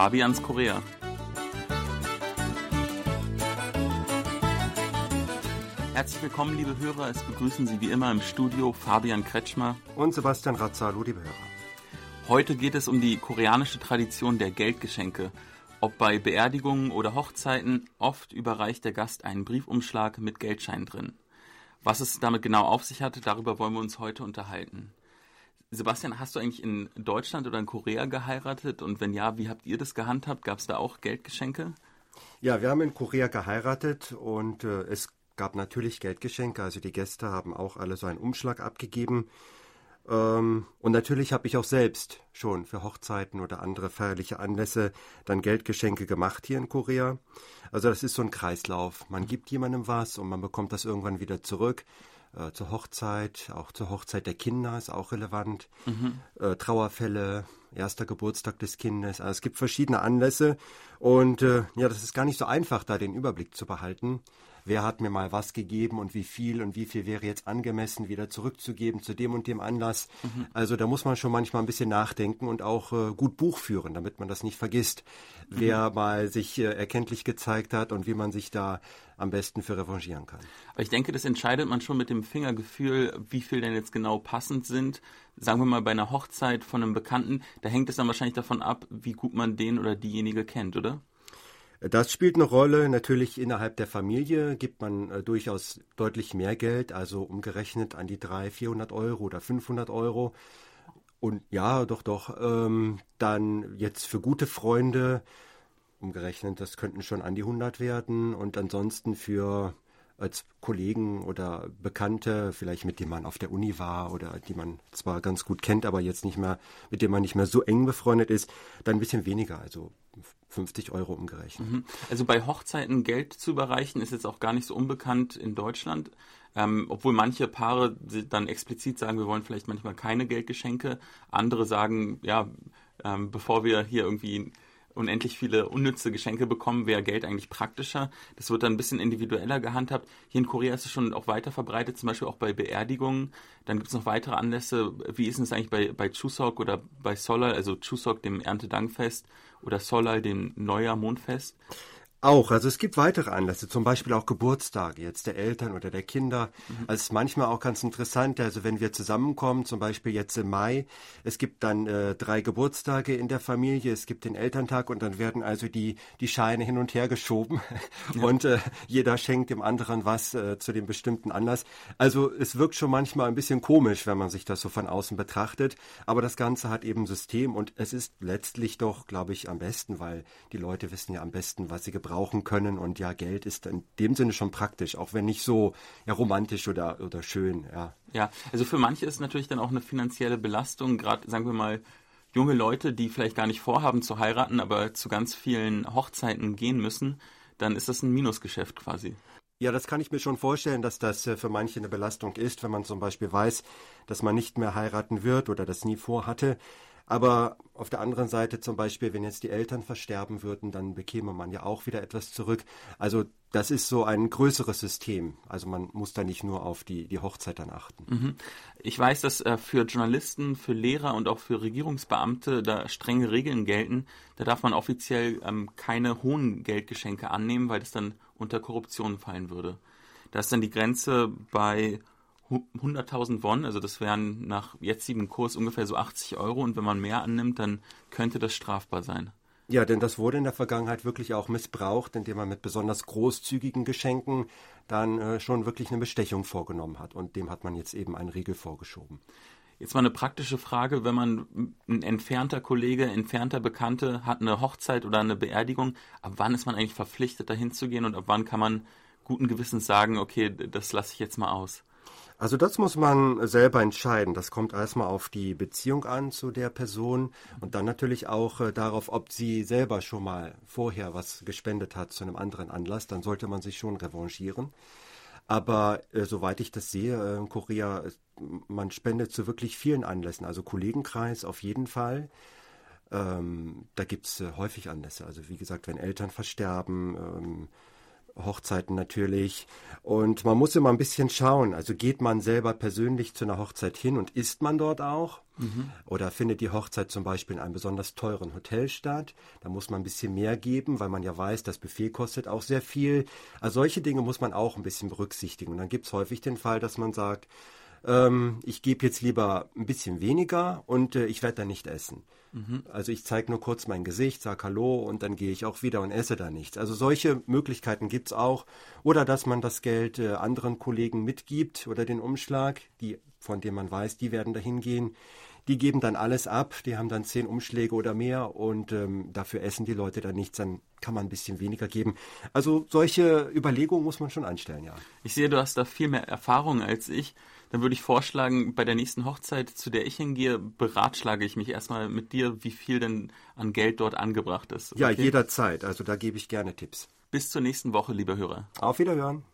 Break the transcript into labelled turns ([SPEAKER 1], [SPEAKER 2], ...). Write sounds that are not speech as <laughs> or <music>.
[SPEAKER 1] Fabians Korea. Herzlich willkommen, liebe Hörer. Es begrüßen Sie wie immer im Studio Fabian Kretschmer
[SPEAKER 2] und Sebastian Razzalo, liebe Hörer.
[SPEAKER 1] Heute geht es um die koreanische Tradition der Geldgeschenke. Ob bei Beerdigungen oder Hochzeiten, oft überreicht der Gast einen Briefumschlag mit Geldschein drin. Was es damit genau auf sich hatte, darüber wollen wir uns heute unterhalten. Sebastian, hast du eigentlich in Deutschland oder in Korea geheiratet? Und wenn ja, wie habt ihr das gehandhabt? Gab es da auch Geldgeschenke?
[SPEAKER 2] Ja, wir haben in Korea geheiratet und äh, es gab natürlich Geldgeschenke. Also die Gäste haben auch alle so einen Umschlag abgegeben. Ähm, und natürlich habe ich auch selbst schon für Hochzeiten oder andere feierliche Anlässe dann Geldgeschenke gemacht hier in Korea. Also das ist so ein Kreislauf. Man gibt jemandem was und man bekommt das irgendwann wieder zurück. Äh, zur Hochzeit, auch zur Hochzeit der Kinder ist auch relevant. Mhm. Äh, Trauerfälle, erster Geburtstag des Kindes. Also es gibt verschiedene Anlässe und äh, ja, das ist gar nicht so einfach, da den Überblick zu behalten wer hat mir mal was gegeben und wie viel und wie viel wäre jetzt angemessen, wieder zurückzugeben zu dem und dem Anlass. Mhm. Also da muss man schon manchmal ein bisschen nachdenken und auch äh, gut Buch führen, damit man das nicht vergisst, mhm. wer mal sich äh, erkenntlich gezeigt hat und wie man sich da am besten für revanchieren kann.
[SPEAKER 1] Aber ich denke, das entscheidet man schon mit dem Fingergefühl, wie viel denn jetzt genau passend sind. Sagen wir mal bei einer Hochzeit von einem Bekannten, da hängt es dann wahrscheinlich davon ab, wie gut man den oder diejenige kennt, oder?
[SPEAKER 2] Das spielt eine Rolle. Natürlich innerhalb der Familie gibt man äh, durchaus deutlich mehr Geld, also umgerechnet an die 300, 400 Euro oder 500 Euro. Und ja, doch, doch, ähm, dann jetzt für gute Freunde, umgerechnet, das könnten schon an die 100 werden. Und ansonsten für als Kollegen oder Bekannte, vielleicht mit denen man auf der Uni war oder die man zwar ganz gut kennt, aber jetzt nicht mehr, mit dem man nicht mehr so eng befreundet ist, dann ein bisschen weniger, also 50 Euro umgerechnet. Mhm.
[SPEAKER 1] Also bei Hochzeiten Geld zu überreichen ist jetzt auch gar nicht so unbekannt in Deutschland. Ähm, obwohl manche Paare dann explizit sagen, wir wollen vielleicht manchmal keine Geldgeschenke. Andere sagen, ja, ähm, bevor wir hier irgendwie unendlich viele unnütze Geschenke bekommen, wäre Geld eigentlich praktischer. Das wird dann ein bisschen individueller gehandhabt. Hier in Korea ist es schon auch weiter verbreitet, zum Beispiel auch bei Beerdigungen. Dann gibt es noch weitere Anlässe. Wie ist es eigentlich bei, bei Chuseok oder bei Solal, also Chuseok, dem Erntedankfest, oder Solal, dem Neujahr Mondfest?
[SPEAKER 2] Auch, also es gibt weitere Anlässe, zum Beispiel auch Geburtstage jetzt der Eltern oder der Kinder. Mhm. Also es ist manchmal auch ganz interessant, also wenn wir zusammenkommen, zum Beispiel jetzt im Mai, es gibt dann äh, drei Geburtstage in der Familie, es gibt den Elterntag und dann werden also die, die Scheine hin und her geschoben <laughs> ja. und äh, jeder schenkt dem anderen was äh, zu dem bestimmten Anlass. Also es wirkt schon manchmal ein bisschen komisch, wenn man sich das so von außen betrachtet, aber das Ganze hat eben System und es ist letztlich doch, glaube ich, am besten, weil die Leute wissen ja am besten, was sie gebrauchen gebrauchen können. Und ja, Geld ist in dem Sinne schon praktisch, auch wenn nicht so ja, romantisch oder, oder schön. Ja.
[SPEAKER 1] ja, also für manche ist natürlich dann auch eine finanzielle Belastung, gerade sagen wir mal, junge Leute, die vielleicht gar nicht vorhaben zu heiraten, aber zu ganz vielen Hochzeiten gehen müssen, dann ist das ein Minusgeschäft quasi.
[SPEAKER 2] Ja, das kann ich mir schon vorstellen, dass das äh, für manche eine Belastung ist, wenn man zum Beispiel weiß, dass man nicht mehr heiraten wird oder das nie vorhatte. Aber auf der anderen Seite zum Beispiel, wenn jetzt die Eltern versterben würden, dann bekäme man ja auch wieder etwas zurück. Also das ist so ein größeres System. Also man muss da nicht nur auf die, die Hochzeit dann achten.
[SPEAKER 1] Mhm. Ich weiß, dass äh, für Journalisten, für Lehrer und auch für Regierungsbeamte da strenge Regeln gelten. Da darf man offiziell ähm, keine hohen Geldgeschenke annehmen, weil das dann unter Korruption fallen würde. Da ist dann die Grenze bei 100.000 Won, also das wären nach jetzigem Kurs ungefähr so 80 Euro und wenn man mehr annimmt, dann könnte das strafbar sein.
[SPEAKER 2] Ja, denn das wurde in der Vergangenheit wirklich auch missbraucht, indem man mit besonders großzügigen Geschenken dann äh, schon wirklich eine Bestechung vorgenommen hat und dem hat man jetzt eben einen Riegel vorgeschoben.
[SPEAKER 1] Jetzt mal eine praktische Frage, wenn man ein entfernter Kollege, entfernter Bekannte hat eine Hochzeit oder eine Beerdigung, ab wann ist man eigentlich verpflichtet, dahin zu gehen und ab wann kann man guten Gewissens sagen, okay, das lasse ich jetzt mal aus?
[SPEAKER 2] Also das muss man selber entscheiden. Das kommt erstmal auf die Beziehung an zu der Person und dann natürlich auch äh, darauf, ob sie selber schon mal vorher was gespendet hat zu einem anderen Anlass. Dann sollte man sich schon revanchieren. Aber äh, soweit ich das sehe äh, in Korea, man spendet zu wirklich vielen Anlässen. Also Kollegenkreis auf jeden Fall. Ähm, da gibt's äh, häufig Anlässe. Also wie gesagt, wenn Eltern versterben, ähm, Hochzeiten natürlich. Und man muss immer ein bisschen schauen. Also geht man selber persönlich zu einer Hochzeit hin und isst man dort auch? Mhm. Oder findet die Hochzeit zum Beispiel in einem besonders teuren Hotel statt? Da muss man ein bisschen mehr geben, weil man ja weiß, das Buffet kostet auch sehr viel. Also solche Dinge muss man auch ein bisschen berücksichtigen. Und dann gibt es häufig den Fall, dass man sagt, ähm, ich gebe jetzt lieber ein bisschen weniger und äh, ich werde da nicht essen. Mhm. Also ich zeige nur kurz mein Gesicht, sage Hallo und dann gehe ich auch wieder und esse da nichts. Also solche Möglichkeiten gibt es auch. Oder dass man das Geld äh, anderen Kollegen mitgibt oder den Umschlag, die, von dem man weiß, die werden dahin gehen. Die geben dann alles ab, die haben dann zehn Umschläge oder mehr und ähm, dafür essen die Leute dann nichts, dann kann man ein bisschen weniger geben. Also solche Überlegungen muss man schon anstellen, ja.
[SPEAKER 1] Ich sehe, du hast da viel mehr Erfahrung als ich dann würde ich vorschlagen, bei der nächsten Hochzeit, zu der ich hingehe, beratschlage ich mich erstmal mit dir, wie viel denn an Geld dort angebracht ist.
[SPEAKER 2] Okay? Ja, jederzeit. Also da gebe ich gerne Tipps.
[SPEAKER 1] Bis zur nächsten Woche, lieber Hörer.
[SPEAKER 2] Auf Wiederhören.